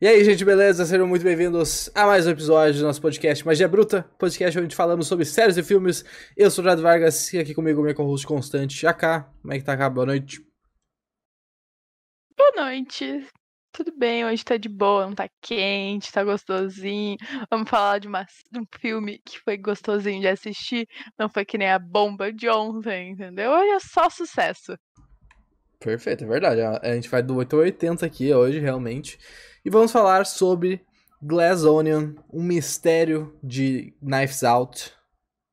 E aí, gente, beleza? Sejam muito bem-vindos a mais um episódio do nosso podcast Magia Bruta, podcast onde falamos sobre séries e filmes. Eu sou o Jado Vargas e aqui comigo minha co-host constante, AK. Como é que tá, AK? Boa noite. Boa noite. Tudo bem, hoje tá de boa, não tá quente, tá gostosinho. Vamos falar de, uma, de um filme que foi gostosinho de assistir, não foi que nem a bomba de ontem, entendeu? Hoje é só sucesso. Perfeito, é verdade. A gente vai do 8 ao 80 aqui hoje, realmente. E vamos falar sobre Glass Onion, um mistério de Knives Out.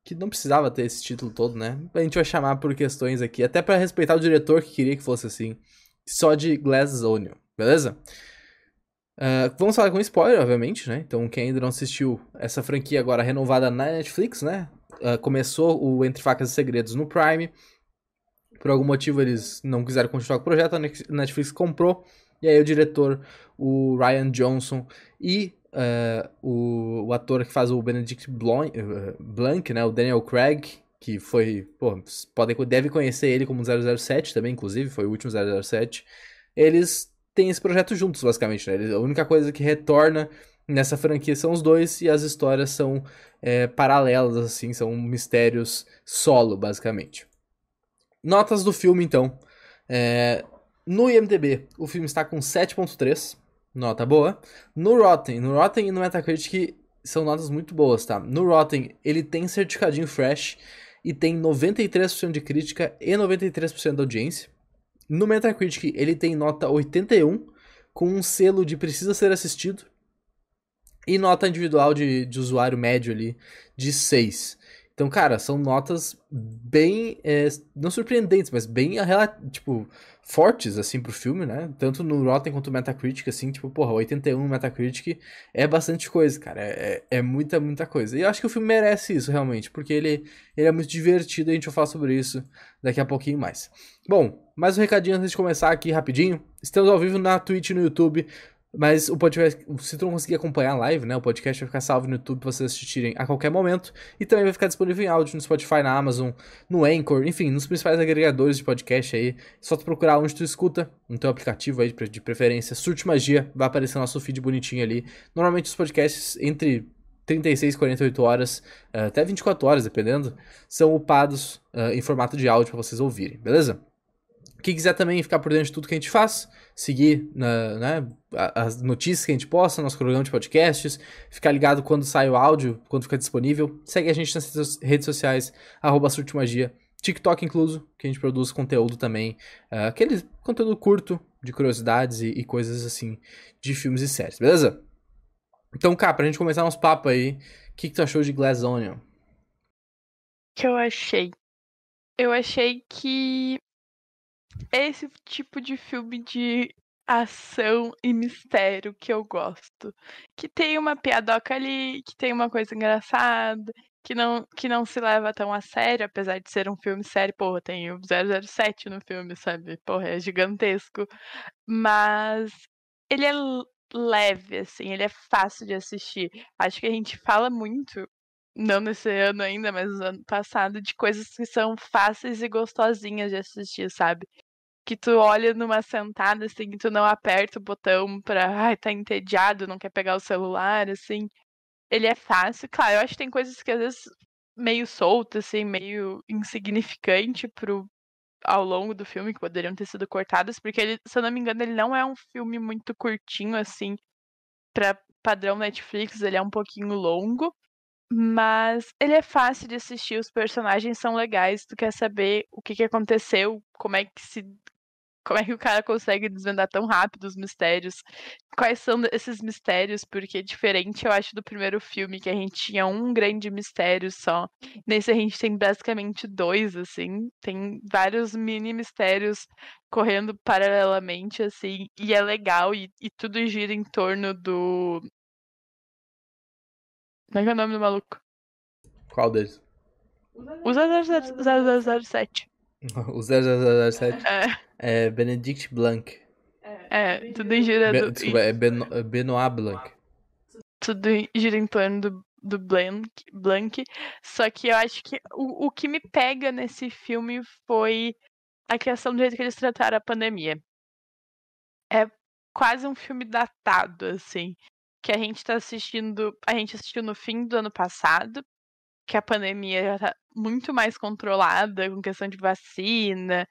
Que não precisava ter esse título todo, né? A gente vai chamar por questões aqui, até para respeitar o diretor que queria que fosse assim. Só de Glass Onion, beleza? Uh, vamos falar com spoiler, obviamente, né? Então, quem ainda não assistiu essa franquia agora renovada na Netflix, né? Uh, começou o Entre Facas e Segredos no Prime. Por algum motivo eles não quiseram continuar com o projeto, a Netflix comprou. E aí o diretor, o Ryan Johnson e uh, o, o, ator que faz o Benedict Blanc, uh, Blanc, né, o Daniel Craig, que foi, pô, podem, deve conhecer ele como 007 também, inclusive, foi o último 007. Eles têm esse projeto juntos, basicamente, né? A única coisa que retorna nessa franquia são os dois e as histórias são é, paralelas, assim, são mistérios solo, basicamente. Notas do filme, então. É, no IMDb, o filme está com 7.3, nota boa. No Rotten, no Rotten e no Metacritic são notas muito boas, tá? No Rotten, ele tem certificadinho fresh e tem 93% de crítica e 93% da audiência. No Metacritic, ele tem nota 81, com um selo de precisa ser assistido. E nota individual de, de usuário médio ali de 6. Então, cara, são notas bem. É, não surpreendentes, mas bem tipo, fortes, assim, pro filme, né? Tanto no Rotten quanto no Metacritic, assim, tipo, porra, 81 no Metacritic é bastante coisa, cara. É, é, é muita, muita coisa. E eu acho que o filme merece isso, realmente, porque ele, ele é muito divertido e a gente vai falar sobre isso daqui a pouquinho mais. Bom, mais um recadinho antes de começar aqui rapidinho. Estamos ao vivo na Twitch no YouTube. Mas o podcast, se tu não conseguir acompanhar a live, né? O podcast vai ficar salvo no YouTube pra vocês assistirem a qualquer momento. E também vai ficar disponível em áudio no Spotify, na Amazon, no Anchor, enfim, nos principais agregadores de podcast aí. Só tu procurar onde tu escuta, no teu aplicativo aí de preferência, Surte Magia, vai aparecer nosso feed bonitinho ali. Normalmente os podcasts entre 36 e 48 horas, eh, até 24 horas, dependendo, são upados uh, em formato de áudio para vocês ouvirem, beleza? Quem quiser também ficar por dentro de tudo que a gente faz, seguir na, né, as notícias que a gente posta, nosso programa de podcasts, ficar ligado quando sai o áudio, quando fica disponível. Segue a gente nas redes sociais, arroba Surtimagia, TikTok incluso, que a gente produz conteúdo também, uh, aquele conteúdo curto de curiosidades e, e, coisas assim de filmes e séries, beleza? Então, cá, pra gente começar nosso papo aí, o que, que tu achou de Glass Onion? que eu achei? Eu achei que esse tipo de filme de ação e mistério que eu gosto. Que tem uma piadoca ali, que tem uma coisa engraçada, que não, que não se leva tão a sério, apesar de ser um filme sério. Porra, tem o 007 no filme, sabe? Porra, é gigantesco. Mas ele é leve, assim, ele é fácil de assistir. Acho que a gente fala muito não nesse ano ainda, mas no ano passado, de coisas que são fáceis e gostosinhas de assistir, sabe? Que tu olha numa sentada, assim, que tu não aperta o botão pra, ai, tá entediado, não quer pegar o celular, assim. Ele é fácil, claro, eu acho que tem coisas que às vezes meio soltas, assim, meio insignificante pro, ao longo do filme, que poderiam ter sido cortadas, porque ele, se eu não me engano, ele não é um filme muito curtinho, assim, pra padrão Netflix, ele é um pouquinho longo. Mas ele é fácil de assistir, os personagens são legais, tu quer saber o que, que aconteceu, como é que se como é que o cara consegue desvendar tão rápido os mistérios? Quais são esses mistérios? Porque é diferente, eu acho, do primeiro filme, que a gente tinha um grande mistério só. Nesse a gente tem basicamente dois, assim. Tem vários mini mistérios correndo paralelamente, assim. E é legal, e, e tudo gira em torno do. Como é que é o nome do maluco? Qual deles? O 007. O 007 é, é Benedict Blanc. É, tudo gira Be, Desculpa, é ben, Benoit Blanc. Tudo gira em torno do, do Blanc, Blanc. Só que eu acho que o, o que me pega nesse filme foi a questão do jeito que eles trataram a pandemia. É quase um filme datado, assim. Que a gente tá assistindo. A gente assistiu no fim do ano passado, que a pandemia já tá muito mais controlada, com questão de vacina.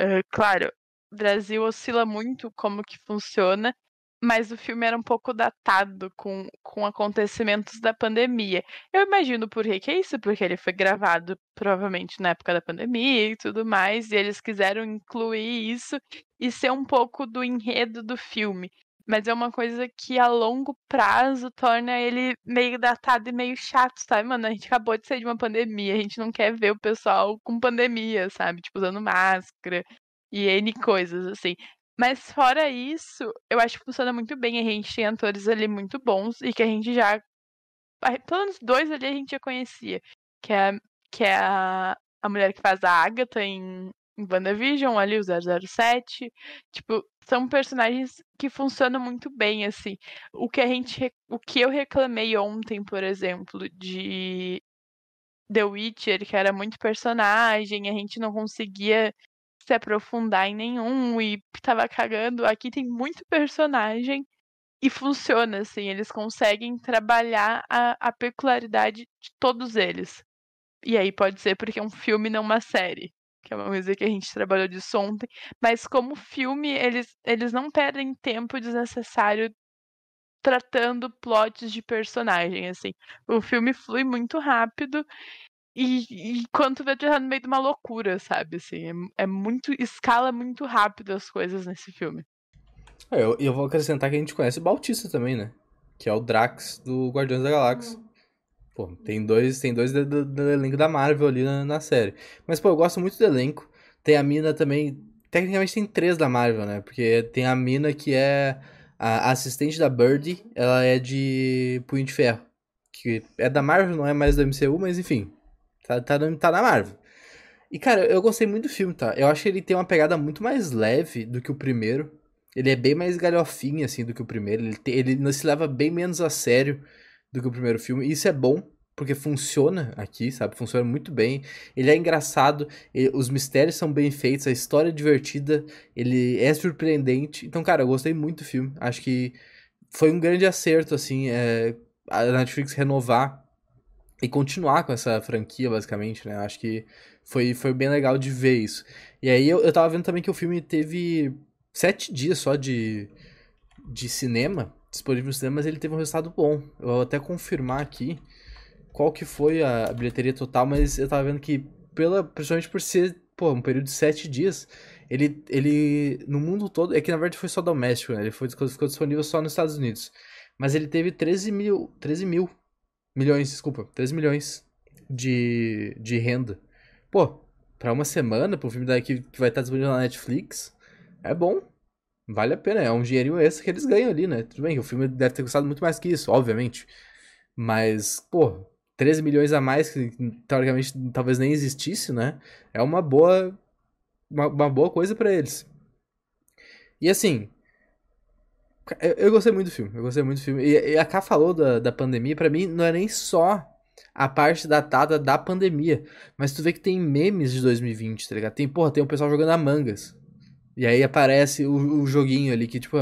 Uh, claro, o Brasil oscila muito como que funciona, mas o filme era um pouco datado com, com acontecimentos da pandemia. Eu imagino por que, que é isso, porque ele foi gravado provavelmente na época da pandemia e tudo mais, e eles quiseram incluir isso e ser um pouco do enredo do filme. Mas é uma coisa que a longo prazo torna ele meio datado e meio chato, sabe? Mano, a gente acabou de sair de uma pandemia, a gente não quer ver o pessoal com pandemia, sabe? Tipo, usando máscara e N coisas, assim. Mas fora isso, eu acho que funciona muito bem. A gente tem atores ali muito bons e que a gente já. Pelo menos dois ali a gente já conhecia. Que é, que é a, a mulher que faz a Agatha em, em WandaVision, ali, o 007. Tipo, são personagens que funcionam muito bem, assim. O que a gente. O que eu reclamei ontem, por exemplo, de The Witcher, que era muito personagem, a gente não conseguia se aprofundar em nenhum e tava cagando. Aqui tem muito personagem e funciona, assim. Eles conseguem trabalhar a, a peculiaridade de todos eles. E aí pode ser porque é um filme, não uma série. Que é uma coisa que a gente trabalhou disso ontem. Mas como filme, eles, eles não perdem tempo desnecessário tratando plots de personagem, assim. O filme flui muito rápido e, e quando tu vê, tu tá no meio de uma loucura, sabe? Assim, é, é muito. escala muito rápido as coisas nesse filme. É, eu, eu vou acrescentar que a gente conhece o Bautista também, né? Que é o Drax do Guardiões da Galáxia. Uhum. Pô, tem dois, tem dois do, do, do elenco da Marvel ali na, na, série. Mas, pô, eu gosto muito do elenco. Tem a mina também. Tecnicamente tem três da Marvel, né? Porque tem a mina que é a assistente da Birdie. Ela é de Punho de Ferro. Que é da Marvel, não é mais do MCU, mas enfim. Tá, tá, tá na Marvel. E, cara, eu gostei muito do filme, tá? Eu acho que ele tem uma pegada muito mais leve do que o primeiro. Ele é bem mais galhofinho, assim, do que o primeiro. Ele, ele se leva bem menos a sério do que o primeiro filme. E isso é bom, porque funciona aqui, sabe? Funciona muito bem. Ele é engraçado, ele, os mistérios são bem feitos, a história é divertida, ele é surpreendente. Então, cara, eu gostei muito do filme. Acho que foi um grande acerto, assim, é, a Netflix renovar e continuar com essa franquia, basicamente, né? Acho que foi, foi bem legal de ver isso. E aí eu, eu tava vendo também que o filme teve sete dias só de, de cinema, disponível no cinema, mas ele teve um resultado bom. Eu vou até confirmar aqui qual que foi a bilheteria total, mas eu tava vendo que, pela, principalmente por ser pô, um período de sete dias, ele, ele no mundo todo, é que na verdade foi só doméstico, né? Ele foi, ficou disponível só nos Estados Unidos. Mas ele teve 13 mil, 13 mil Milhões, desculpa. 3 milhões de, de renda. Pô, pra uma semana, pro filme daqui que vai estar disponível na Netflix, é bom. Vale a pena. É um dinheirinho extra que eles ganham ali, né? Tudo bem, o filme deve ter custado muito mais que isso, obviamente. Mas, pô, 13 milhões a mais, que teoricamente talvez nem existisse, né? É uma boa. Uma, uma boa coisa para eles. E assim, eu, eu, gostei muito do filme, eu gostei muito do filme. E, e a Ká falou da, da pandemia, para mim não é nem só a parte datada da pandemia, mas tu vê que tem memes de 2020, tá ligado? Tem, porra, tem o um pessoal jogando a mangas. E aí aparece o, o joguinho ali que, tipo,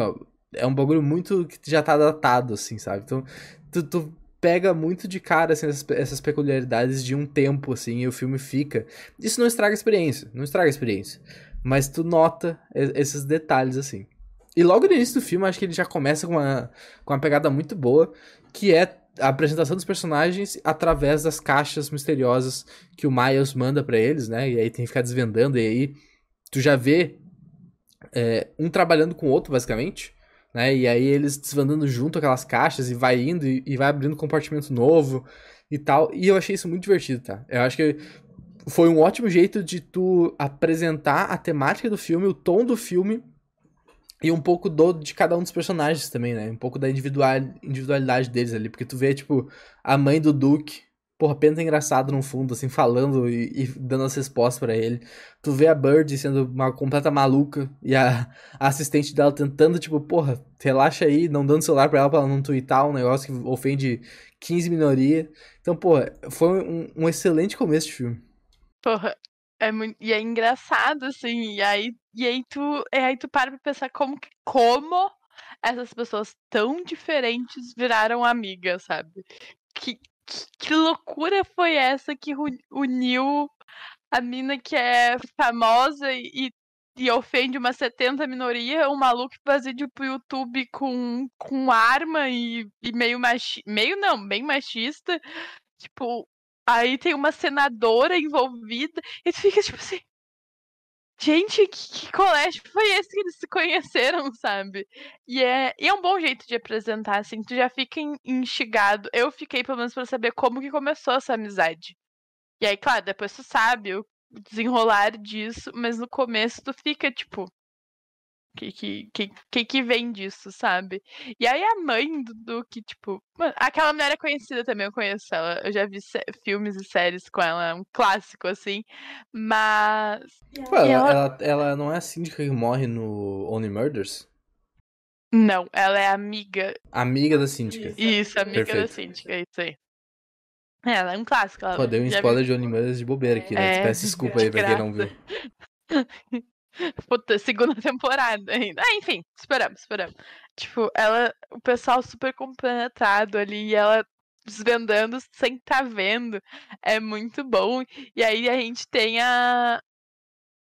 é um bagulho muito que já tá datado, assim, sabe? Então, tu, tu pega muito de cara assim, essas, essas, peculiaridades de um tempo, assim, e o filme fica. Isso não estraga a experiência, não estraga a experiência. Mas tu nota esses detalhes, assim. E logo no início do filme, acho que ele já começa com uma, com uma pegada muito boa, que é a apresentação dos personagens através das caixas misteriosas que o Miles manda para eles, né? E aí tem que ficar desvendando, e aí tu já vê é, um trabalhando com o outro, basicamente, né? E aí eles desvendando junto aquelas caixas e vai indo e, e vai abrindo compartimento novo e tal. E eu achei isso muito divertido, tá? Eu acho que foi um ótimo jeito de tu apresentar a temática do filme, o tom do filme e um pouco do de cada um dos personagens também, né? Um pouco da individual, individualidade deles ali. Porque tu vê, tipo, a mãe do Duke, porra, penta engraçado no fundo, assim, falando e, e dando as respostas para ele. Tu vê a Bird sendo uma completa maluca e a, a, assistente dela tentando, tipo, porra, relaxa aí, não dando celular pra ela pra ela não twittar um negócio que ofende 15 minoria. Então, porra, foi um, um excelente começo de filme. Porra, é muito, e é engraçado, assim, e aí, e aí tu, e aí tu para pra pensar como, como essas pessoas tão diferentes viraram amigas, sabe? Que, que, loucura foi essa que uniu a mina que é famosa e, e ofende uma 70 minoria, um maluco que faz pro YouTube com, com arma e, e meio machista. Meio não, bem machista. Tipo, aí tem uma senadora envolvida. E tu fica tipo assim. Gente, que, que, colégio foi esse que eles se conheceram, sabe? E é, e é um bom jeito de apresentar, assim, tu já fica instigado. Eu fiquei, pelo menos, pra saber como que começou essa amizade. E aí, claro, depois tu sabe o desenrolar disso, mas no começo tu fica, tipo, que que, que, que vem disso, sabe? E aí a mãe do Duque, tipo. Mano, aquela mulher é conhecida também, eu conheço ela. Eu já vi filmes e séries com ela, é um clássico, assim. Mas. Pô, ela, ela... Ela, ela não é a síndica que morre no Only Murders? Não, ela é amiga. Amiga da síndica. Isso, amiga Perfeito. da síndica, isso aí. É, ela é um clássico. Ela Pô, deu um spoiler viu? de Only Murders de bobeira aqui, né? É, Peço desculpa aí pra quem não viu. Puta, segunda temporada ainda. Ah, enfim, esperamos, esperamos. Tipo, ela, o pessoal super compenetrado ali, e ela desvendando sem tá vendo. É muito bom. E aí a gente tem a.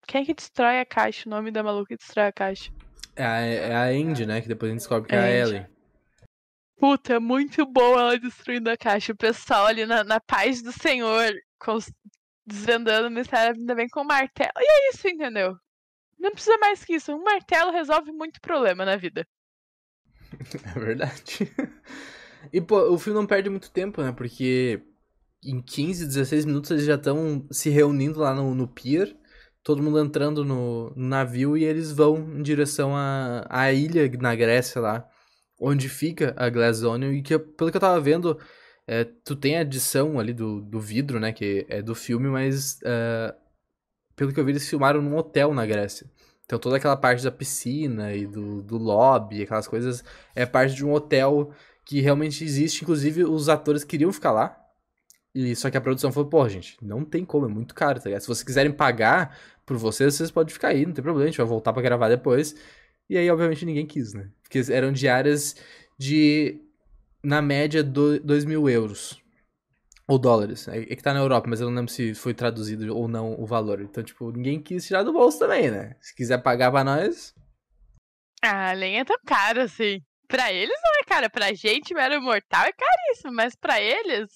Quem é que destrói a caixa? O nome da maluca que destrói a caixa? É a, é a Andy, né? Que depois a gente descobre que é, é a Ellie. Puta, é muito bom ela destruindo a caixa. O pessoal ali na, na paz do Senhor, desvendando o mistério, ainda bem com o martelo. E é isso, entendeu? Não precisa mais que isso. Um martelo resolve muito problema na vida. É verdade. E, pô, o filme não perde muito tempo, né? Porque em 15, 16 minutos eles já estão se reunindo lá no, no pier. Todo mundo entrando no, no, navio e eles vão em direção à, ilha na Grécia lá. Onde fica a Glass Onion. E que, pelo que eu tava vendo, é, tu tem a adição ali do, do vidro, né? Que é do filme, mas... Uh, pelo que eu vi, eles filmaram num hotel na Grécia. Então toda aquela parte da piscina e do, do lobby, aquelas coisas, é parte de um hotel que realmente existe. Inclusive, os atores queriam ficar lá. E só que a produção falou, pô, gente, não tem como, é muito caro, tá ligado? Se vocês quiserem pagar por vocês, vocês podem ficar aí, não tem problema, a gente vai voltar para gravar depois. E aí, obviamente, ninguém quis, né? Porque eram diárias de, na média, 2 mil euros. Ou dólares. É, é que tá na Europa, mas eu não lembro se foi traduzido ou não o valor. Então, tipo, ninguém quis tirar do bolso também, né? Se quiser pagar pra nós. Ah, nem é tão caro assim. Pra eles não é caro. Pra gente, mero mortal, é caríssimo. Mas pra eles,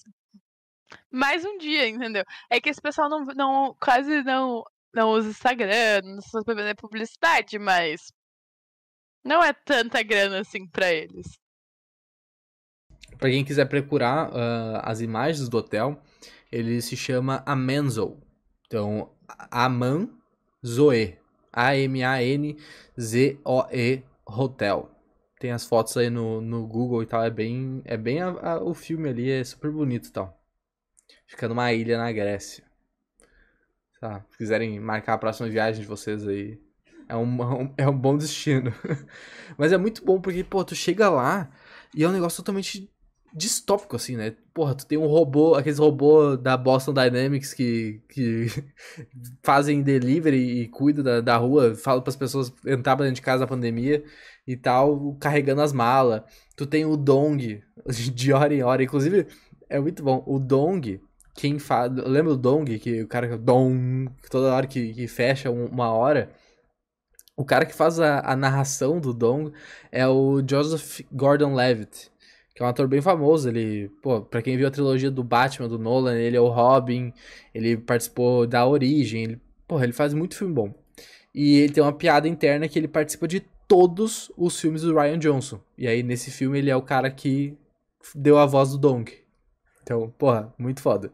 mais um dia, entendeu? É que esse pessoal não, não quase não, não usa Instagram, não fazer publicidade, mas não é tanta grana assim pra eles. Para quem quiser procurar uh, as imagens do hotel, ele se chama Amanzoe. Então, Aman Zoe. A-M-A-N-Z-O-E Hotel. Tem as fotos aí no, no Google e tal. É bem, é bem a, a, o filme ali, é super bonito e tal. Fica numa ilha na Grécia. Tá, se quiserem marcar a próxima viagem de vocês aí, é um, é um bom destino. Mas é muito bom porque, pô, tu chega lá e é um negócio totalmente distópico, assim, né? Porra, tu tem um robô, aqueles robôs da Boston Dynamics que, que fazem delivery e cuidam da, da rua, falam para as pessoas entrar pra dentro de casa na pandemia e tal, carregando as malas. Tu tem o Dong de hora em hora, inclusive é muito bom. O Dong, quem faz. Lembra o Dong, que o cara que Dong, toda hora que, que fecha uma hora. O cara que faz a, a narração do Dong é o Joseph Gordon-Levitt que é um ator bem famoso. Ele, pô, pra quem viu a trilogia do Batman, do Nolan, ele é o Robin, ele participou da Origem, ele, porra, ele faz muito filme bom. E ele tem uma piada interna que ele participa de todos os filmes do Ryan Johnson. E aí, nesse filme, ele é o cara que deu a voz do Dong. Então, porra, muito foda.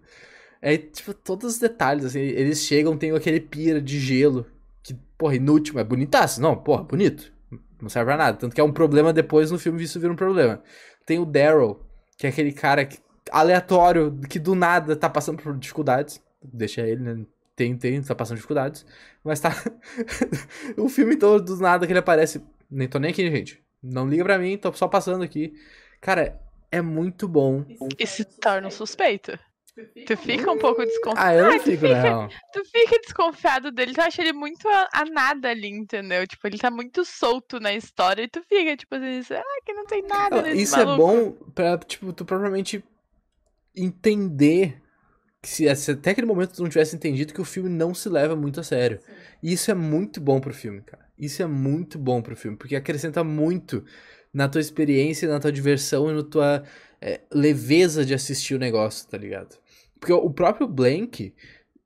É, tipo, todos os detalhes, assim, eles chegam, tem aquele pira de gelo, que, porra, inútil, mas bonitaço. Não, porra, bonito. Não serve pra nada. Tanto que é um problema depois no filme, isso vira um problema. Tem o Daryl, que é aquele cara que, aleatório, que do nada tá passando por dificuldades. Deixa ele, né? Tem, tem, tá passando dificuldades. Mas tá. o filme todo, do nada que ele aparece. Nem tô nem aqui, gente. Não liga pra mim, tô só passando aqui. Cara, é muito bom. E se torna um suspeito. Tu fica um pouco desconfiado. Ah, eu não Ah, tu fico, fica- na real. Tu fica desconfiado dele, tu acha ele muito a, a nada ali, entendeu? Tipo, ele tá muito solto na história e tu fica, tipo assim, será que não tem nada Não, nesse Isso é maluco? bom pra, tipo, tu propriamente entender que se, se até aquele momento tu não tivesse entendido que o filme não se leva muito a sério. E isso é muito bom pro filme, cara. Isso é muito bom pro filme, porque acrescenta muito na tua experiência, na tua diversão e na tua é, leveza de assistir o negócio, tá ligado? Porque o próprio Blank,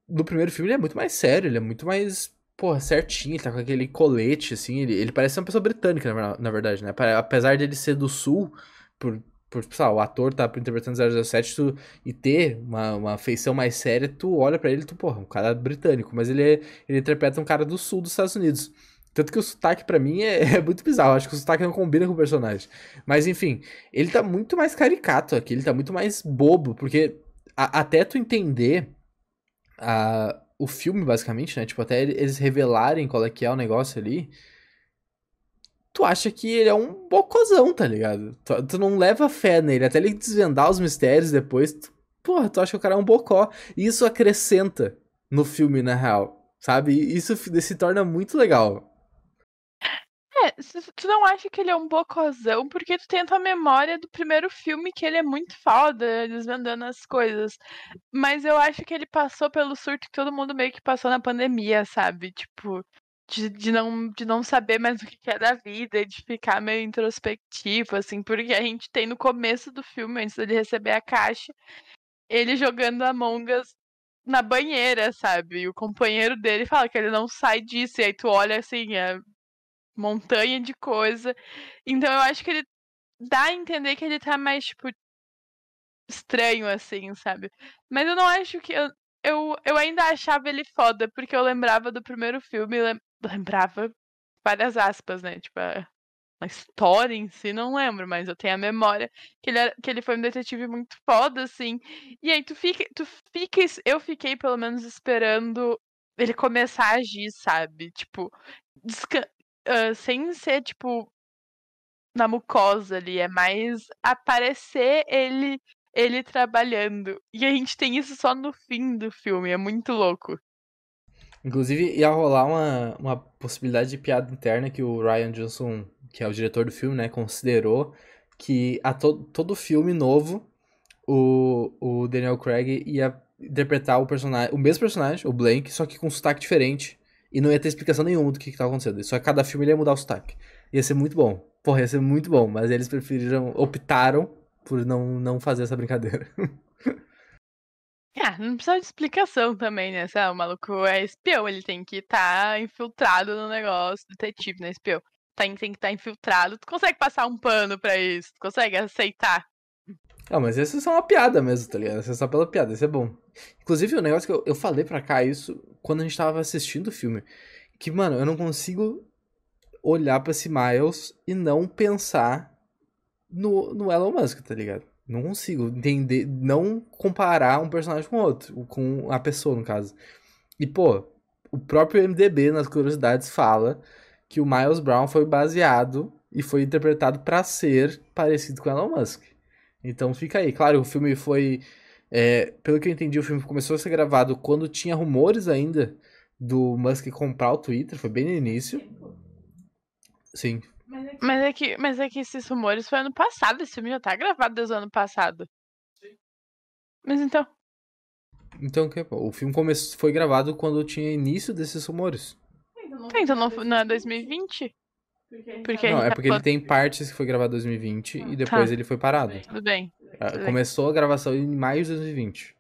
no primeiro filme, ele é muito mais sério, ele é muito mais, porra, certinho, ele tá com aquele colete, assim, ele, ele parece uma pessoa britânica, na, na verdade, né? Apesar dele ser do sul, por, por sei lá, o ator tá interpretando 007 tu, e ter uma, uma feição mais séria, tu olha pra ele tu, porra, um cara britânico, mas ele, é, ele interpreta um cara do sul dos Estados Unidos. Tanto que o sotaque pra mim é, é muito bizarro, acho que o sotaque não combina com o personagem. Mas enfim, ele tá muito mais caricato aqui, ele tá muito mais bobo, porque a- até tu entender a, o filme, basicamente, né? Tipo, até eles revelarem qual é que é o negócio ali. Tu acha que ele é um bocozão, tá ligado? Tu, tu não leva fé nele, até ele desvendar os mistérios depois. Tu, porra, tu acha que o cara é um bocó. E isso acrescenta no filme, na real. Sabe? Isso se torna muito legal. Tu não acha que ele é um bocozão porque tu tem a memória do primeiro filme que ele é muito foda, desvendando as coisas. Mas eu acho que ele passou pelo surto que todo mundo meio que passou na pandemia, sabe? Tipo, de, de, não, de não saber mais o que que é da vida, de ficar meio introspectivo, assim, porque a gente tem no começo do filme, antes dele receber a caixa, ele jogando Among Us na banheira, sabe? E o companheiro dele fala que ele não sai disso, e aí tu olha assim, é montanha de coisa. Então eu acho que ele dá a entender que ele tá mais, tipo, estranho, assim, sabe? Mas eu não acho que. Eu, eu, eu ainda achava ele foda, porque eu lembrava do primeiro filme, lem- lembrava várias aspas, né? Tipo, a, a história em si, não lembro, mas eu tenho a memória que ele, era, que ele foi um detetive muito foda, assim. E aí tu fica, tu fica. Eu fiquei, pelo menos, esperando ele começar a agir, sabe? Tipo, ah, sem ser, tipo, na mucosa ali, é mais aparecer ele ele trabalhando. E a gente tem isso só no fim do filme, é muito louco. Inclusive, ia rolar uma, uma possibilidade de piada interna que o Ryan Johnson, que é o diretor do filme, né, considerou que a to todo filme novo, o, o Daniel Craig ia interpretar o personagem, o mesmo personagem, o Blank, só que com um sotaque diferente. E não ia ter explicação nenhuma do que, que tava acontecendo. Só que cada filme ia mudar o sotaque. Ia ser muito bom. Porra, ia ser muito bom. Mas eles preferiram, optaram por não, não fazer essa brincadeira. Ah, não precisa de explicação também, né? Lá, o maluco é espião, ele tem que estar infiltrado no negócio, detetive, né? Espião. Tem, tem que estar infiltrado. Tu consegue passar um pano pra isso? Tu consegue aceitar? Ah, mas essa é só uma piada mesmo, tá ligado? Essa é só pela piada, isso é bom. Inclusive, o negócio que eu, eu falei pra cá isso quando a gente tava assistindo o filme. Que, mano, eu não consigo olhar pra esse Miles e não pensar no, no Elon Musk, tá ligado? Não consigo entender, não comparar um personagem com outro, com a pessoa, no caso. E, pô, o próprio MDB, nas curiosidades, fala que o Miles Brown foi baseado e foi interpretado pra ser parecido com Elon Musk. Então fica aí. Claro, o filme foi. é, pelo que eu entendi, o filme começou a ser gravado quando tinha rumores ainda do Musk comprar o Twitter, foi bem no início. Sim. Mas é que, mas é que esses rumores foi ano passado, esse filme já tá gravado desde o ano passado. Mas então. Então o que? pô? O filme começou, foi gravado quando tinha início desses rumores. Tá, então não, não é 2020? Porque Não, a é porque tá ele tem partes que foi gravado em 2020 e depois Tá. ele foi parado. Tudo bem. Ah, bem. Começou a gravação em maio de 2020.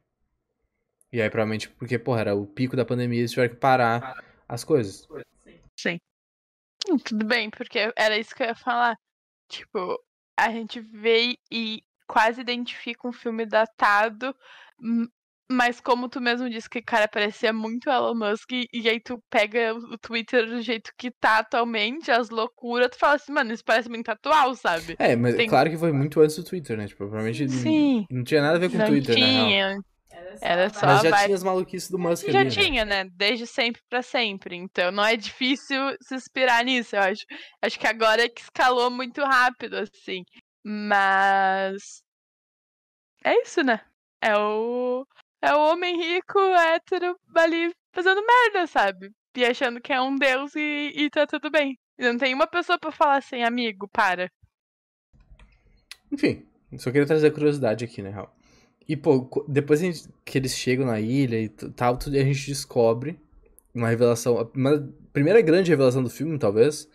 E aí, provavelmente, porque, porra, era o pico da pandemia, eles tiveram que parar as coisas. Hum, Tudo bem, porque era isso que eu ia falar. Tipo, a gente vê e quase identifica um filme datado, hum, mas como tu mesmo disse que, cara, parecia muito Elon Musk, e, e aí tu pega o Twitter do jeito que tá atualmente, as loucuras, tu fala assim, mano, isso parece muito atual, sabe? É, mas Tem- claro que foi muito antes do Twitter, né? Tipo, provavelmente Sim. não tinha nada a ver com o Não Twitter, né? tinha, era só Mas já vibe. tinha as maluquices do Musk Já ali, né? tinha, né? Desde sempre pra sempre. Então não é difícil se inspirar nisso, eu acho. Acho que agora é que escalou muito rápido, assim. Mas. É isso, né? É o. É o homem rico, hétero, ali fazendo merda, sabe? E achando que é um deus e, e tá tudo bem. E não tem uma pessoa pra falar assim, amigo, para. Enfim, só queria trazer curiosidade aqui, né, Raul? E, pô, depois que eles chegam na ilha e tal, tudo, a gente descobre uma revelação, uma primeira grande revelação do filme, talvez,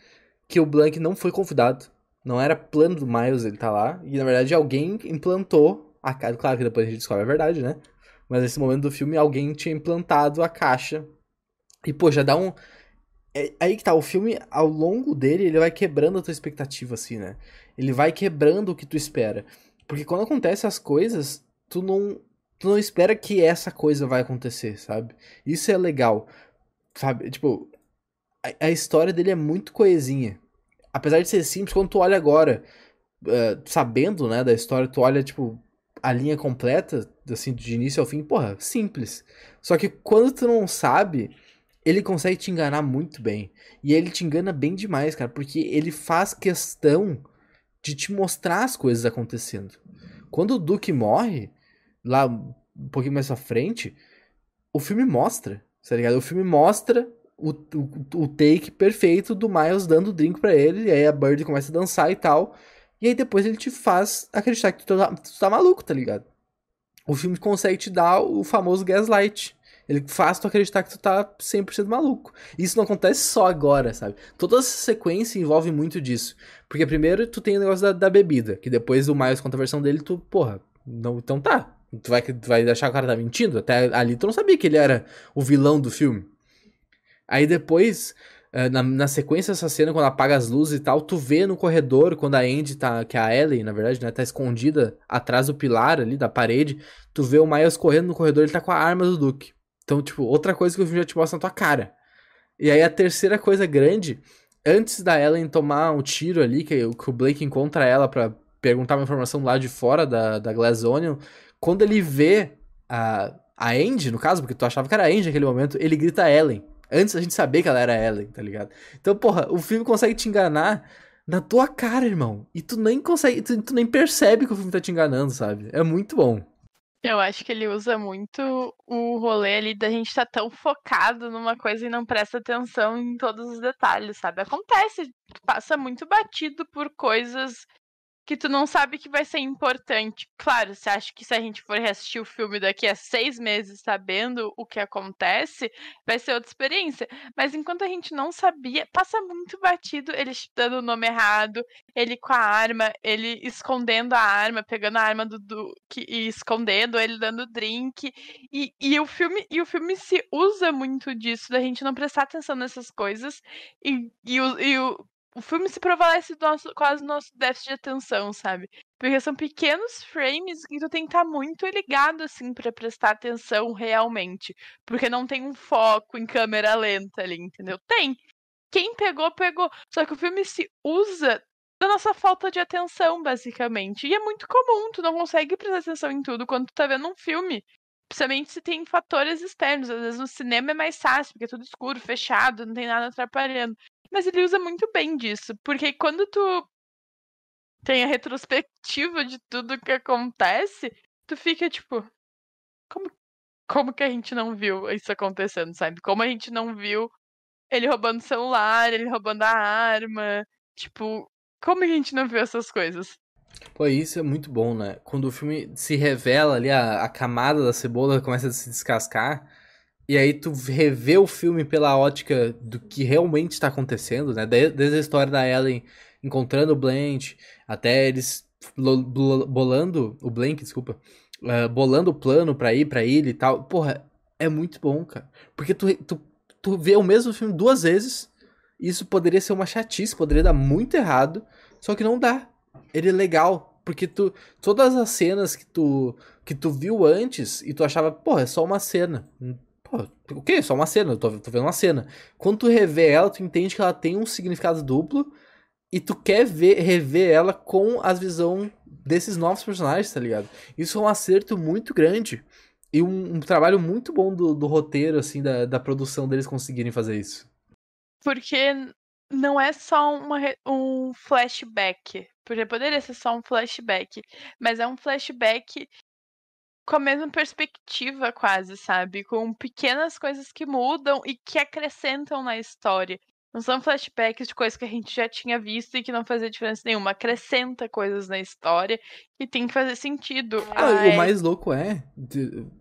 que o Blank não foi convidado. Não era plano do Miles ele tá lá. E na verdade alguém implantou a caixa. Claro que depois a gente descobre a verdade, né? Mas nesse momento do filme alguém tinha implantado a caixa. E, pô, já dá um. É, aí que tá, o filme, ao longo dele, ele vai quebrando a tua expectativa, assim, né? Ele vai quebrando o que tu espera. Porque quando acontecem as coisas, tu não, tu não espera que essa coisa vai acontecer, sabe? Isso é legal. Sabe? Tipo, a, a história dele é muito coesinha. Apesar de ser simples, quando tu olha agora, uh, sabendo, né, da história, tu olha, tipo, a linha completa, assim, de início ao fim, porra, simples. Só que quando tu não sabe, ele consegue te enganar muito bem. E ele te engana bem demais, cara, porque ele faz questão de te mostrar as coisas acontecendo. Quando o Duke morre, lá um pouquinho mais pra frente, o filme mostra, tá ligado? O filme mostra o, o, o take perfeito do Miles dando o drink para ele, e aí a Bird começa a dançar e tal. E aí depois ele te faz acreditar que tu tá, tu tá maluco, tá ligado? O filme consegue te dar o famoso gaslight. Ele faz tu acreditar que tu tá 100% maluco. Isso não acontece só agora, sabe? Toda essa sequência envolve muito disso. Porque primeiro tu tem o negócio da, da bebida, que depois o Miles conta a versão dele, tu, porra, não, então tá. Tu vai, tu vai achar que o cara tá mentindo? Até ali tu não sabia que ele era o vilão do filme. Aí depois, na, na sequência dessa cena, quando apaga as luzes e tal, tu vê no corredor, quando a Andy tá. Que é a Ellie, na verdade, né? Tá escondida atrás do pilar ali, da parede. Tu vê o Miles correndo no corredor, ele tá com a arma do Duke. Então, tipo, outra coisa que o filme já te mostra na tua cara. E aí a terceira coisa grande, antes da Ellen tomar um tiro ali, que, que o Blake encontra ela para perguntar uma informação lá de fora da, da Glass Onion, quando ele vê a, a Andy, no caso, porque tu achava que era a Andy naquele momento, ele grita Ellen. Antes a gente saber que ela era Ellen, tá ligado? Então, porra, o filme consegue te enganar na tua cara, irmão. E tu nem consegue, tu, tu nem percebe que o filme tá te enganando, sabe? É muito bom. Eu acho que ele usa muito o rolê ali da gente estar tá tão focado numa coisa e não presta atenção em todos os detalhes, sabe? Acontece, passa muito batido por coisas que tu não sabe que vai ser importante. Claro, você acha que se a gente for reassistir o filme daqui a seis meses sabendo o que acontece, vai ser outra experiência. Mas enquanto a gente não sabia, passa muito batido ele dando o nome errado, ele com a arma, ele escondendo a arma, pegando a arma do Duke e escondendo, ele dando drink. E, e, o filme, e o filme se usa muito disso, da gente não prestar atenção nessas coisas. E, e, e o, o filme se prevalece nosso, quase nosso déficit de atenção, sabe? Porque são pequenos frames que tu tem que estar muito ligado, assim, para prestar atenção realmente. Porque não tem um foco em câmera lenta ali, entendeu? Tem. Quem pegou, pegou. Só que o filme se usa da nossa falta de atenção, basicamente. E é muito comum, tu não consegue prestar atenção em tudo quando tu tá vendo um filme. Principalmente se tem fatores externos. Às vezes no cinema é mais fácil, porque é tudo escuro, fechado, não tem nada atrapalhando. Mas ele usa muito bem disso, porque quando tu tem a retrospectiva de tudo que acontece, tu fica tipo, como, como que a gente não viu isso acontecendo, sabe? Como a gente não viu ele roubando o celular, ele roubando a arma, tipo, como a gente não viu essas coisas? Pô, isso é muito bom, né? Quando o filme se revela ali, a, a camada da cebola começa a se descascar, e aí tu revê o filme pela ótica do que realmente está acontecendo, né? Desde a história da Ellen encontrando o Blanche, até eles bolando o Blank, desculpa, uh, bolando o plano pra ir pra ilha e tal. Porra, é muito bom, cara. Porque tu, tu, tu vê o mesmo filme duas vezes, isso poderia ser uma chatice, poderia dar muito errado, só que não dá. Ele é legal, porque tu todas as cenas que tu que tu viu antes e tu achava, porra, é só uma cena. Pô, o quê? Só uma cena, eu tô, tô vendo uma cena. Quando tu revê ela, tu entende que ela tem um significado duplo e tu quer ver, rever ela com a visão desses novos personagens, tá ligado? Isso é um acerto muito grande e um, um trabalho muito bom do, do roteiro, assim, da, da produção deles conseguirem fazer isso. Porque não é só uma, um flashback. Porque poderia ser só um flashback. Mas é um flashback com a mesma perspectiva, quase, sabe? Com pequenas coisas que mudam e que acrescentam na história. Não são flashbacks de coisas que a gente já tinha visto e que não fazia diferença nenhuma. Acrescenta coisas na história e tem que fazer sentido. Ah, o é mais louco é,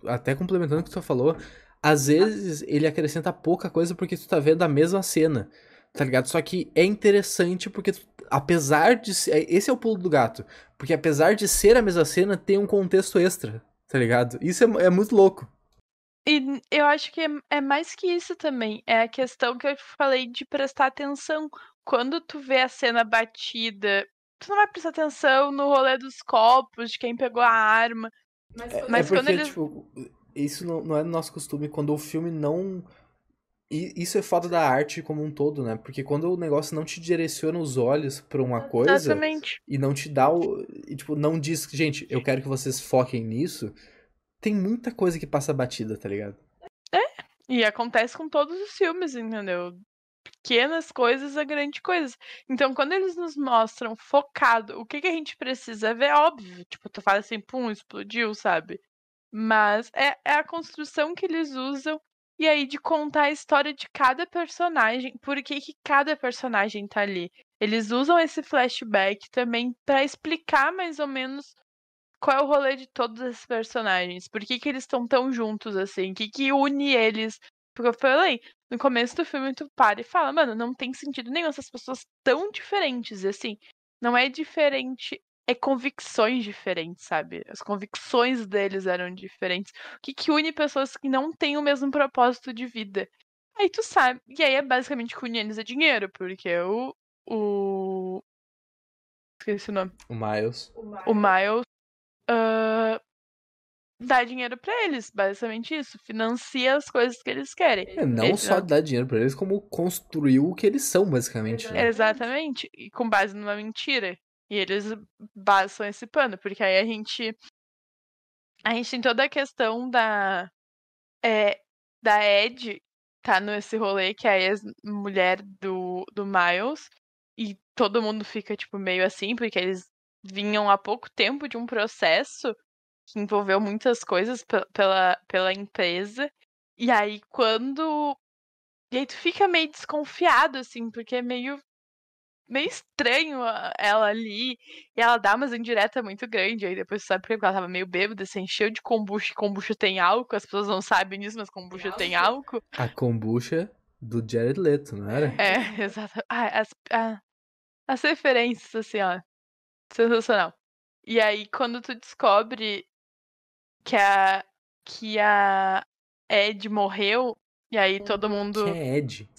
até complementando o que tu falou, às vezes ele acrescenta pouca coisa porque tu tá vendo a mesma cena. Tá ligado? Só que é interessante porque, tu, apesar de ser. Esse é o pulo do gato. Porque apesar de ser a mesma cena, tem um contexto extra. Tá ligado? Isso é, é muito louco. E eu acho que é, é mais que isso também. É a questão que eu falei de prestar atenção. Quando tu vê a cena batida, tu não vai prestar atenção no rolê dos copos, de quem pegou a arma. Mas, é, mas é porque, quando eles. Tipo, isso não, não é nosso costume quando o filme não. E isso é foda da arte como um todo, né? Porque quando o negócio não te direciona os olhos pra uma coisa. Exatamente. E não te dá o. E, tipo, não diz, gente, eu quero que vocês foquem nisso tem muita coisa que passa batida, tá ligado? É, e acontece com todos os filmes, entendeu? Pequenas coisas a grandes coisas. Então, quando eles nos mostram focado o que, que a gente precisa ver, é óbvio. Tipo, tu fala assim, pum, explodiu, sabe? Mas é, é a construção que eles usam e aí de contar a história de cada personagem, por que, que cada personagem tá ali. Eles usam esse flashback também para explicar mais ou menos qual é o rolê de todos esses personagens? Por que, que eles estão tão juntos assim? O que, que une eles? Porque eu falei, no começo do filme tu para e fala, mano, não tem sentido nenhum essas pessoas tão diferentes, assim. Não é diferente, é convicções diferentes, sabe? As convicções deles eram diferentes. O que, que une pessoas que não têm o mesmo propósito de vida? Aí tu sabe. E aí é basicamente que une eles é dinheiro, porque o. O. Esqueci o nome. O Miles. O Miles uh, dá dinheiro para eles, basicamente isso. Financia as coisas que eles querem. É, não eles só não... dá dinheiro para eles, como construiu o que eles são, basicamente. Né? Exatamente. E com base numa mentira. E eles basam esse pano, porque aí a gente. A gente tem toda a questão da. É, da Ed tá nesse rolê, que é a ex-mulher do, do Miles. E todo mundo fica, tipo, meio assim, porque eles vinham há pouco tempo de um processo que envolveu muitas coisas pela, pela empresa. E aí, quando. E aí, tu fica meio desconfiado, assim, porque é meio. Meio estranho ela ali. E ela dá umas indireta muito grande. Aí depois tu sabe porque ela tava meio bêbada, se encheu de kombucha. Kombucha tem álcool, as pessoas não sabem disso, mas kombucha tem álcool. A kombucha do Jared Leto, não era? É, exato. Ah, as, ah, as referências, assim, ó. Sensacional. E aí, quando tu descobre que a, que a Ed morreu, e aí todo mundo. Que é Ed?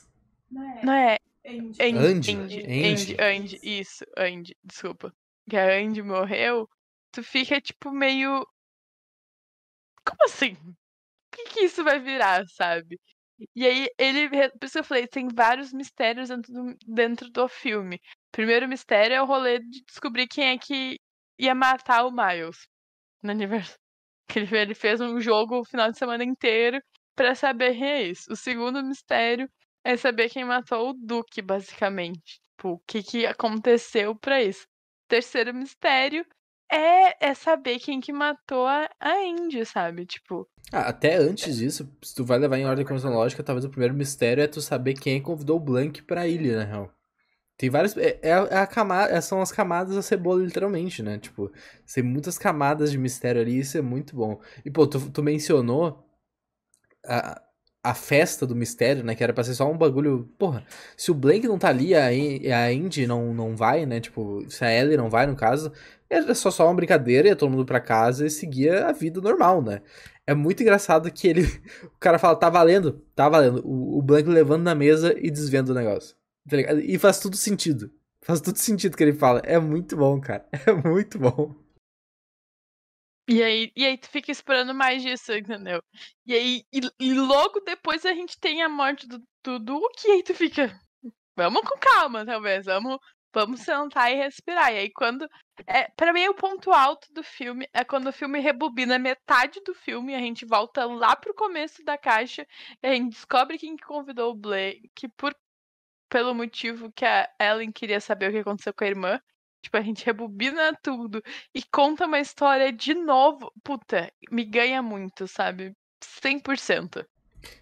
Não é. Andy. Andy. Andy. Andy. Andy. Isso, Andy. Desculpa. Que a Andy morreu, tu fica, tipo, meio. Como assim? O que, que isso vai virar, sabe? E aí, ele. Por isso que eu falei, tem vários mistérios dentro do, dentro do filme. Primeiro mistério é o rolê de descobrir quem é que ia matar o Miles no aniversário. Que ele, ele fez um jogo o final de semana inteiro para saber quem é isso. O segundo mistério é saber quem matou o Duque, basicamente. Tipo, o que, que aconteceu para isso. Terceiro mistério é, é saber quem que matou a, a Indy, sabe? Tipo. Ah, até antes disso, se tu vai levar em ordem cronológica, talvez o primeiro mistério é tu saber quem convidou o Blank pra ilha, na real. Tem várias. É, é, é a camada, é, são as camadas da cebola, literalmente, né? Tipo, tem muitas camadas de mistério ali, isso é muito bom. E, pô, tu, tu mencionou a, a festa do mistério, né? Que era pra ser só um bagulho. Porra, se o Blank não tá ali, a, a Indy não, não vai, né? Tipo, se a Ellie não vai, no caso, era só, só uma brincadeira, ia todo mundo pra casa e seguia a vida normal, né? É muito engraçado que ele. O cara fala, tá valendo? Tá valendo. O, o Blank levando na mesa e desvendo o negócio. Tá e faz tudo sentido. Faz tudo sentido que ele fala. É muito bom, cara. É muito bom. E aí, e aí tu fica esperando mais disso, entendeu? E aí, e, e logo depois a gente tem a morte do, do Duke, e aí tu fica. Vamos com calma, talvez. Vamos, vamos sentar e respirar. E aí, quando. É, para mim, o ponto alto do filme é quando o filme rebobina metade do filme, a gente volta lá pro começo da caixa e a gente descobre quem convidou o Blake por pelo motivo que a Ellen queria saber o que aconteceu com a irmã. Tipo, a gente rebobina tudo e conta uma história de novo. Puta, me ganha muito, sabe? 100%.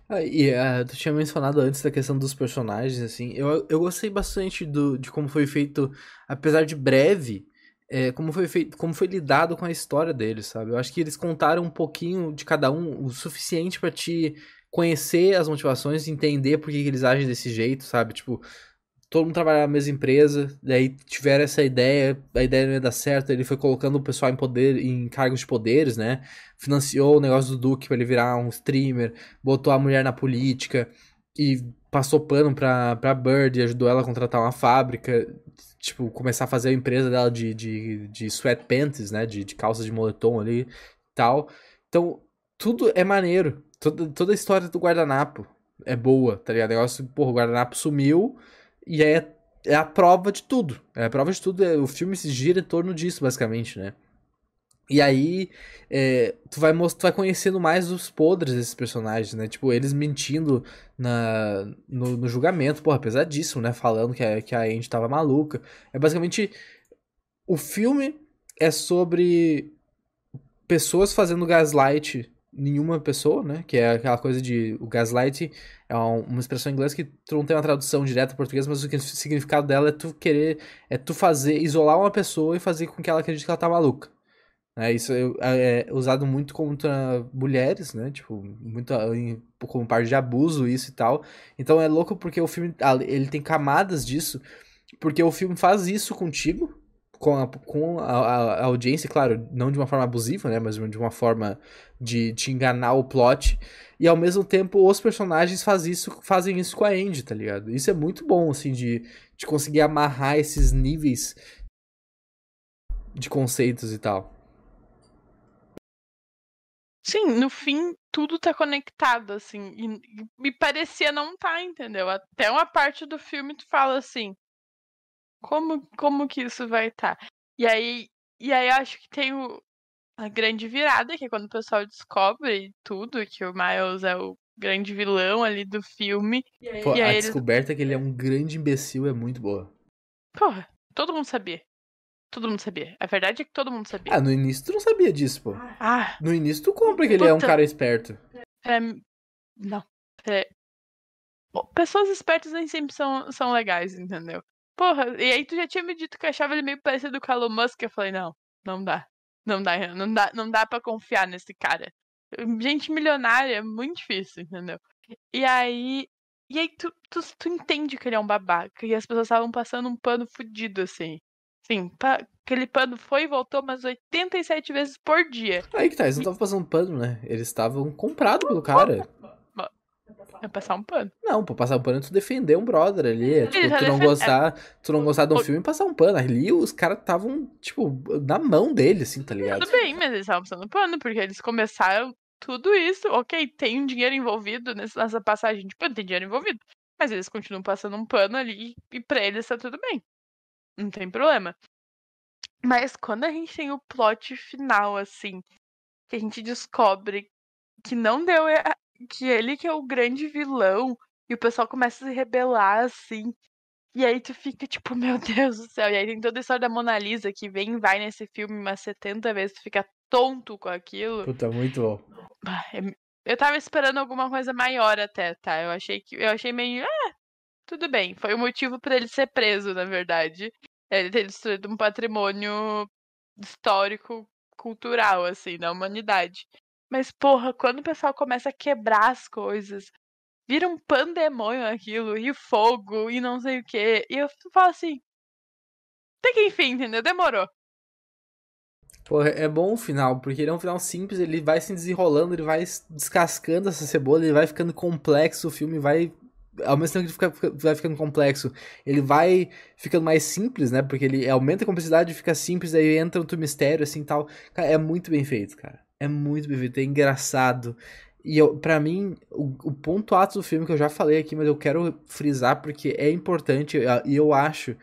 Ah, e uh, tu tinha mencionado antes da questão dos personagens, assim. Eu, eu gostei bastante do, de como foi feito, apesar de breve, é, como foi feito, como foi lidado com a história deles, sabe? Eu acho que eles contaram um pouquinho de cada um, o suficiente para te conhecer as motivações, entender por que, que eles agem desse jeito, sabe? Tipo, todo mundo trabalhava na mesma empresa, daí tiveram essa ideia, a ideia não ia dar certo, ele foi colocando o pessoal em poder, em cargos de poderes, né? Financiou o negócio do Duke para ele virar um streamer, botou a mulher na política e passou pano pra, pra Bird e ajudou ela a contratar uma fábrica, tipo, começar a fazer a empresa dela de, de, de sweatpants, né? De, de calças de moletom ali tal. Então, tudo é maneiro. Toda, toda a história do guardanapo é boa, tá ligado? O negócio, porra, o guardanapo sumiu e é, é a prova de tudo. É a prova de tudo. É, o filme se gira em torno disso, basicamente, né? E aí, é, tu, vai tu vai conhecendo mais os podres desses personagens, né? Tipo, eles mentindo na, no, no julgamento, porra, pesadíssimo, né? Falando que a, que a Andy tava maluca. É basicamente. O filme é sobre pessoas fazendo gaslight nenhuma pessoa, né? Que é aquela coisa de. O gaslight é uma expressão em inglês que não tem uma tradução direta em português, mas o significado dela é tu querer. É tu fazer. isolar uma pessoa e fazer com que ela acredite que ela tá maluca. É, isso é, é usado muito contra mulheres, né? Tipo, muito em, como parte de abuso, isso e tal. Então é louco porque o filme. Ele tem camadas disso. Porque o filme faz isso contigo, com a, com a, a, audiência, claro, não de uma forma abusiva, né, mas de uma forma de te enganar o plot, e ao mesmo tempo os personagens faz isso, fazem isso com a Andy, tá ligado? Isso é muito bom, assim, de, de conseguir amarrar esses níveis de conceitos e tal. Sim, no fim tudo tá conectado, assim, e, me parecia não tá, entendeu? Até uma parte do filme tu fala assim, como, como que isso vai estar? Tá? E aí, e aí acho que tem o, a grande virada, que é quando o pessoal descobre tudo, que o Miles é o grande vilão ali do filme. Pô, e a eles... descoberta que ele é um grande imbecil é muito boa. Porra, todo mundo sabia. Todo mundo sabia. A verdade é que todo mundo sabia. Ah, no início tu não sabia disso, pô. Ah. No início tu compra que ele é um cara esperto. É... Não. É... Pessoas espertas nem sempre são, são legais, entendeu? Porra, e aí tu já tinha me dito que achava ele meio parecido com o Elon Musk. Eu falei, não, não dá. Não dá, não dá, não dá pra confiar nesse cara. Gente milionária é muito difícil, entendeu? E aí. E aí tu, tu, tu entende que ele é um babaca. E as pessoas estavam passando um pano fudido, assim. Sim, aquele pano foi e voltou umas 87 vezes por dia. Aí que tá, eles não estavam passando pano, né? Eles estavam comprados pelo cara. É passar um pano. Não, pô, passar um pano é tu defender um brother ali. É, tipo, tu não, gostar, tu não gostar de um filme e passar um pano. Ali os caras estavam, tipo, na mão dele, assim, tá ligado? Tudo bem, mas eles estavam passando pano, porque eles começaram tudo isso. Ok, tem um dinheiro envolvido nessa passagem de pano, tem dinheiro envolvido. Mas eles continuam passando um pano ali e pra eles tá tudo bem. Não tem problema. Mas quando a gente tem o plot final, assim, que a gente descobre que não deu que ele que é o grande vilão e o pessoal começa a se rebelar assim. E aí tu fica tipo, meu Deus do céu. E aí tem toda a história da Mona Lisa que vem e vai nesse filme umas 70 vezes, tu fica tonto com aquilo. Puta, muito bom. É eu tava esperando alguma coisa maior até, tá? Eu achei que eu achei meio, ah, tudo bem. Foi o motivo para ele ser preso, na verdade. Ele ter destruído um patrimônio histórico cultural assim da humanidade. Mas, porra, quando o pessoal começa a quebrar as coisas, vira um pandemônio aquilo, e fogo, e não sei o quê. E eu falo assim. Até que enfim, entendeu? Demorou. Porra, é bom o final, porque ele é um final simples, ele vai se desenrolando, ele vai descascando essa cebola, ele vai ficando complexo, o filme vai. Ao mesmo tempo que ele fica, vai ficando complexo, ele vai ficando mais simples, né? Porque ele aumenta a complexidade, fica simples, aí entra outro mistério, assim tal. Cara, é muito bem feito, cara é muito bem feito, é engraçado. E eu, pra mim, o, o, ponto alto do filme que eu já falei aqui, mas eu quero frisar porque é importante e eu acho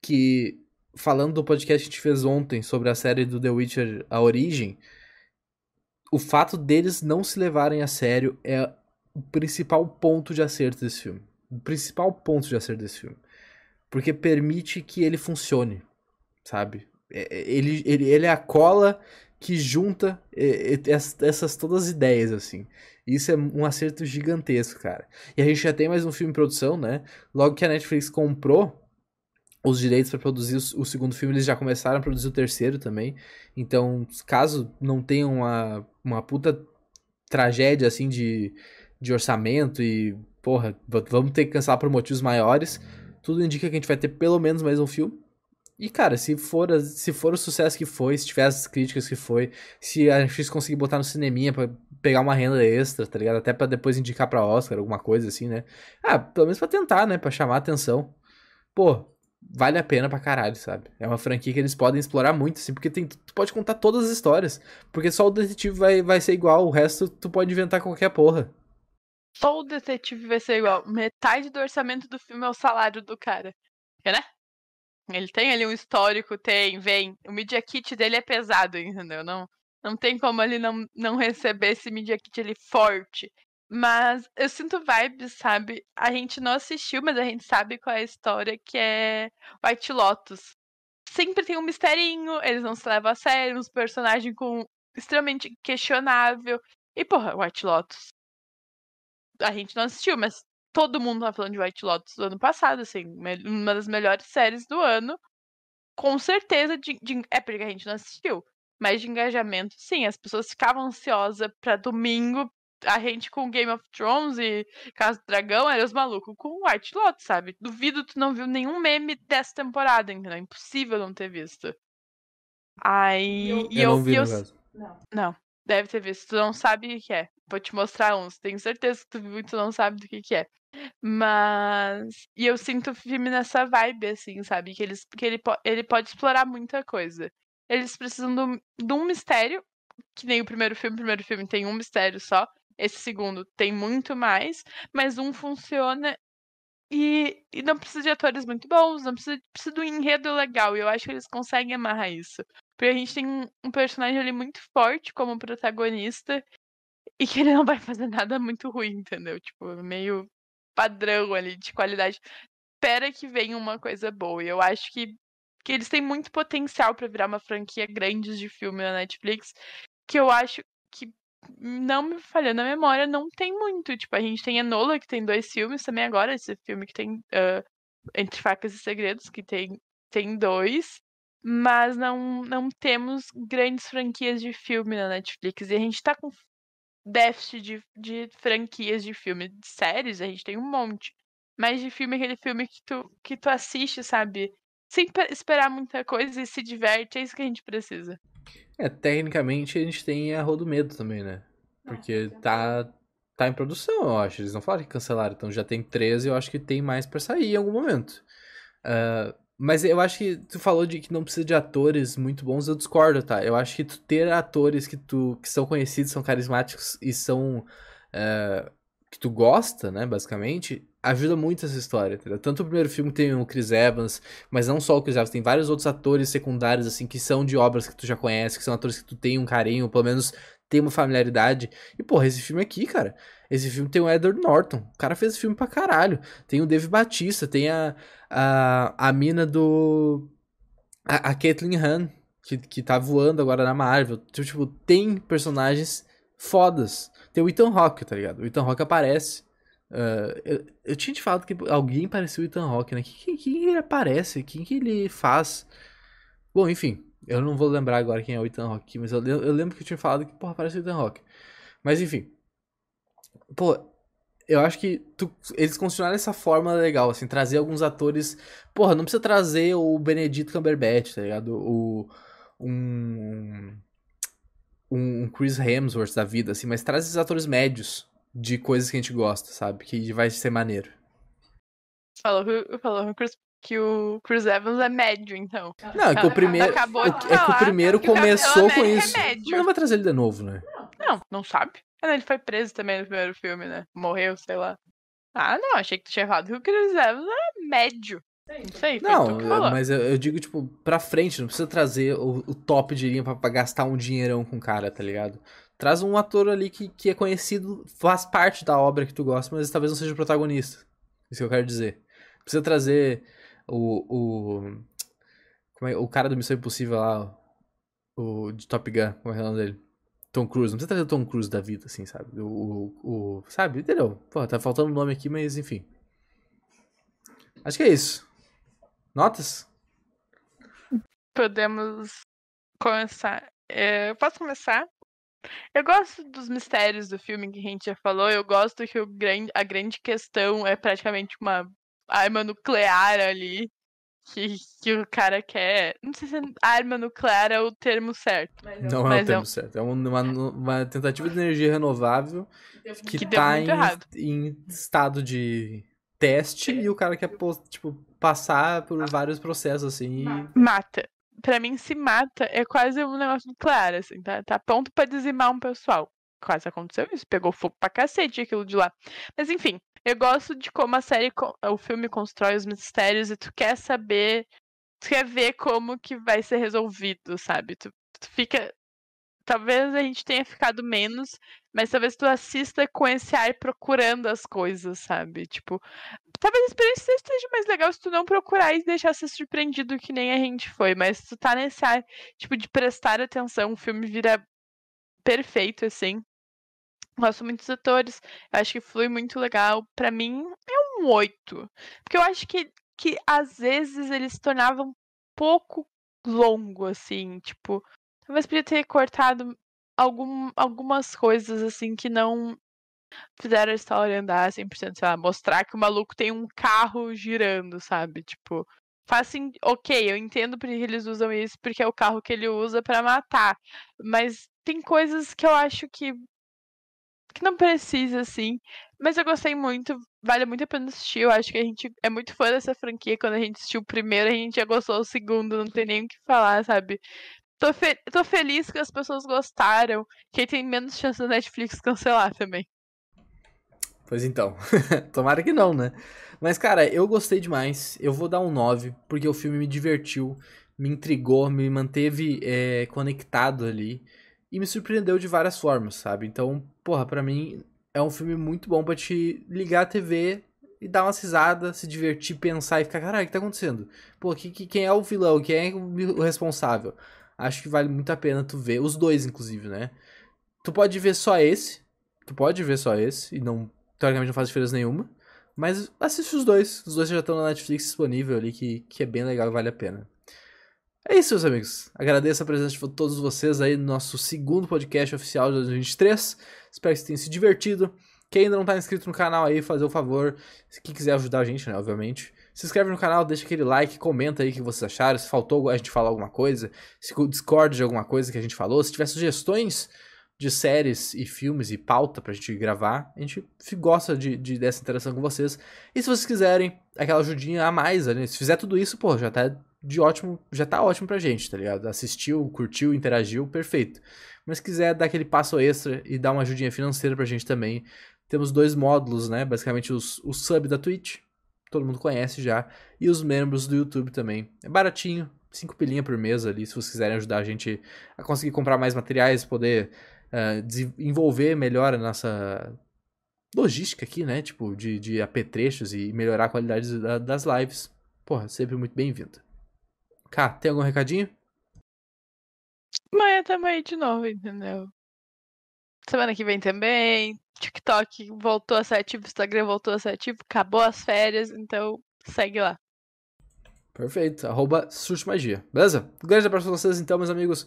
que, falando do podcast que a gente fez ontem sobre a série do The Witcher, A Origem, o fato deles não se levarem a sério é o principal ponto de acerto desse filme. O principal ponto de acerto desse filme. Porque permite que ele funcione. sabe? Ele, ele, ele é a cola que junta essas todas as ideias, assim. Isso é um acerto gigantesco, cara. E a gente já tem mais um filme em produção, né? Logo que a Netflix comprou os direitos para produzir o, segundo filme, eles já começaram a produzir o terceiro também. Então, caso não tenha uma, uma puta tragédia, assim, de, de orçamento e, porra, vamos ter que cancelar por motivos maiores, tudo indica que a gente vai ter pelo menos mais um filme. E, cara, se for, se for o sucesso que foi, se tiver as críticas que foi, se a Netflix conseguir botar no cineminha pra pegar uma renda extra, tá ligado? Até pra depois indicar pra Oscar, alguma coisa assim, né? Ah, pelo menos pra tentar, né? Pra chamar atenção. Pô, vale a pena pra caralho, sabe? É uma franquia que eles podem explorar muito, assim, porque tem, tu pode contar todas as histórias. Porque só o detetive vai, vai ser igual, o resto tu pode inventar qualquer porra. Só o detetive vai ser igual. Metade do orçamento do filme é o salário do cara. Né? Ele tem ali um histórico, tem, vem. O Media Kit dele é pesado, entendeu? Não, não tem como ele não, não receber esse Media Kit ali forte. Mas eu sinto vibes, sabe? A gente não assistiu, mas a gente sabe qual é a história, que é White Lotus. Sempre tem um misterinho, eles não se levam a sério, uns personagens com extremamente questionável. E, porra, White Lotus. A gente não assistiu, mas todo mundo tá falando de White Lotus do ano passado, assim, uma das melhores séries do ano. Com certeza, de, de, é porque a gente não assistiu. Mas de engajamento, sim, as pessoas ficavam ansiosas pra domingo. A gente com Game of Thrones e Casa do Dragão era os malucos com White Lotus, sabe? Duvido tu não viu nenhum meme dessa temporada, entendeu? É impossível não ter visto. Aí. Eu, e eu, eu não vi, eu, não. não. Deve ter visto. Tu não sabe o que é. Vou te mostrar uns. Tenho certeza que tu viu e tu não sabe do que, que é. Mas. E eu sinto o filme nessa vibe, assim, sabe? Que, eles, que ele, ele pode explorar muita coisa. Eles precisam do, de um mistério, que nem o primeiro filme. O primeiro filme tem um mistério só. Esse segundo tem muito mais, mas um funciona e, e, não precisa de atores muito bons, não precisa, precisa de um enredo legal. E eu acho que eles conseguem amarrar isso. Porque a gente tem um, um personagem ali muito forte como protagonista e que ele não vai fazer nada muito ruim, entendeu? Tipo, meio padrão ali de qualidade. Espera que venha uma coisa boa. E eu acho que, que eles têm muito potencial para virar uma franquia grande de filme na Netflix. Que eu acho que, não me falhando a memória, não tem muito. Tipo, a gente tem Enola, que tem dois filmes também agora. Esse filme que tem uh, Entre Facas e Segredos, que tem, tem dois. Mas não, não temos grandes franquias de filme na Netflix. E a gente tá com déficit de, de franquias de filme. De séries, a gente tem um monte. Mas de filme, aquele filme que tu, que tu assiste, sabe? Sem esperar muita coisa e se diverte, é isso que a gente precisa. É, tecnicamente a gente tem a Rua do Medo também, né? Porque tá, tá em produção, eu acho. Eles não falaram que cancelaram, então já tem 13 eu acho que tem mais para sair em algum momento. Uh, mas eu acho que tu falou de que não precisa de atores muito bons, eu discordo, tá? Eu acho que tu ter atores que tu que são conhecidos, são carismáticos e são uh, que tu gosta, né, basicamente, ajuda muito essa história, entendeu? Tanto o primeiro filme tem o Chris Evans, mas não só o Chris Evans, tem vários outros atores secundários assim que são de obras que tu já conhece, que são atores que tu tem um carinho, pelo menos tem uma familiaridade. E porra, esse filme aqui, cara, esse filme tem o Edward Norton. O cara fez filme pra caralho. Tem o Dave Batista, tem a, a, a mina do. A, a Caitlyn Han, que, que tá voando agora na Marvel. Tipo, tipo, tem personagens fodas. Tem o Ethan Hawke, tá ligado? O Ethan Hawke aparece. Uh, eu, eu, tinha te falado que alguém parecia o Ethan Hawke, né? Quem, quem, ele aparece? Quem que ele faz? Bom, enfim. Eu não vou lembrar agora quem é o Ethan Hawke, mas eu, eu lembro que eu tinha falado que, porra, parece o Ethan Hawke. Mas enfim. Pô, eu acho que tu, eles continuaram essa forma legal, assim, trazer alguns atores. Porra, não precisa trazer o Benedito Cumberbatch, tá ligado? O. Um. Um Chris Hemsworth da vida, assim, mas traz esses atores médios de coisas que a gente gosta, sabe? Que vai ser maneiro. Falou, falou Chris, que o Chris Evans é médio, então. Não, é que o primeiro. Acabou é, que o primeiro começou com é isso. É mas não vai trazer ele de novo, né? Não, não sabe. Ah, ele foi preso também no primeiro filme, né? Morreu, sei lá. Ah, não, achei que tu tinha falado que o Chris Evans é médio. Não sei, Não, mas eu, eu, digo, tipo, pra frente, não precisa trazer o, o top de linha pra, pra, gastar um dinheirão com o cara, tá ligado? Traz um ator ali que, que é conhecido, faz parte da obra que tu gosta, mas talvez não seja o protagonista. Isso que eu quero dizer. Precisa trazer o. o Como é, o cara do Missão Impossível lá, o de Top Gun, como é o nome dele? Tom Cruise. Não precisa trazer o Tom Cruise da vida, assim, sabe? O, o, o sabe? Entendeu? Pô, tá faltando o nome aqui, mas enfim. Acho que é isso. Notas? Podemos começar. É, posso começar? Eu gosto dos mistérios do filme que a gente já falou. Eu gosto que o grande, a grande questão é praticamente uma arma nuclear ali. Que, que o cara quer. Não sei se arma nuclear é o termo certo. Mas não é o termo é um... certo. É uma, uma, tentativa de energia renovável que, que tá em, em, estado de teste e o cara quer tipo, passar por vários processos assim. E... Mata para mim, se mata é quase um negócio nuclear, assim, tá? Tá pronto pra dizimar um pessoal. Quase aconteceu isso, pegou fogo pra cacete aquilo de lá. Mas enfim, eu gosto de como a série, o filme constrói os mistérios e tu quer saber, tu quer ver como que vai ser resolvido, sabe? Tu, tu fica. Talvez a gente tenha ficado menos, mas talvez tu assista com esse ar procurando as coisas, sabe? Tipo, talvez a experiência esteja mais legal se tu não procurar e deixar ser surpreendido que nem a gente foi, mas tu tá nesse ar, tipo, de prestar atenção, o filme vira perfeito, assim. Gosto muito dos atores, acho que flui muito legal. Para mim, é um oito. Porque eu acho que, que às vezes ele se tornava um pouco longo, assim, tipo, talvez podia ter cortado algum, algumas coisas assim que não fizeram a história andar 100%, sei lá, mostrar que o maluco tem um carro girando, sabe? Tipo, faz assim, ok, eu entendo porque eles usam isso, porque é o carro que ele usa para matar, mas tem coisas que eu acho que que não precisa, assim, mas eu gostei muito, vale muito a pena assistir, eu acho que a gente é muito fã dessa franquia, quando a gente assistiu o primeiro, a gente já gostou do segundo, não tem nem o que falar, sabe? Tô, fe tô feliz que as pessoas gostaram, que tem menos chance da Netflix cancelar também. Pois então, tomara que não, né? Mas, cara, eu gostei demais. Eu vou dar um 9, porque o filme me divertiu, me intrigou, me manteve é, conectado ali e me surpreendeu de várias formas, sabe? Então, porra, para mim é um filme muito bom para te ligar a TV e dar uma risada, se divertir, pensar e ficar, caralho, o que tá acontecendo? Pô, que, que, quem é o vilão? Quem é o responsável? acho que vale muito a pena tu ver. Os dois, inclusive, né? Tu pode ver só esse. Tu pode ver só esse. E não. Teoricamente não faz diferença nenhuma. Mas assiste os dois. Os dois já estão na Netflix disponível ali, que, que é bem legal e vale a pena. É isso, meus amigos. Agradeço a presença de todos vocês aí no nosso segundo podcast oficial de 2023. Espero que vocês tenham se divertido. Quem ainda não está inscrito no canal aí, fazer o favor. Se quiser ajudar a gente, né, obviamente. Se inscreve no canal, deixa aquele like, comenta aí o que vocês acharam, se faltou a gente falar alguma coisa, se discorda de alguma coisa que a gente falou, se tiver sugestões de séries e filmes e pauta pra gente gravar, a gente gosta de, de dessa interação com vocês. E se vocês quiserem aquela ajudinha a mais, né? se fizer tudo isso, pô, já tá de ótimo, já tá ótimo pra gente, tá ligado? Assistiu, curtiu, interagiu, perfeito. Mas se quiser dar aquele passo extra e dar uma ajudinha financeira pra gente também, temos dois módulos, né? Basicamente os, o sub da Twitch, todo mundo conhece já, e os membros do YouTube também. É baratinho, 5 pilinha por mês ali, se vocês quiserem ajudar a gente a conseguir comprar mais materiais, poder uh, desenvolver melhor a nossa logística aqui, né? Tipo, de, de apetrechos e melhorar a qualidade das lives. Porra, sempre muito bem-vindo. Cá, tem algum recadinho? Amanhã também de novo, entendeu? Semana que vem também. TikTok voltou a ser ativo, Instagram voltou a ser ativo, acabou as férias, então segue lá. Perfeito. Arroba Magia. Beleza? Um grande abraço pra vocês, então, meus amigos.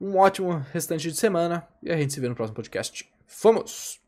Um ótimo restante de semana. E a gente se vê no próximo podcast. Fomos!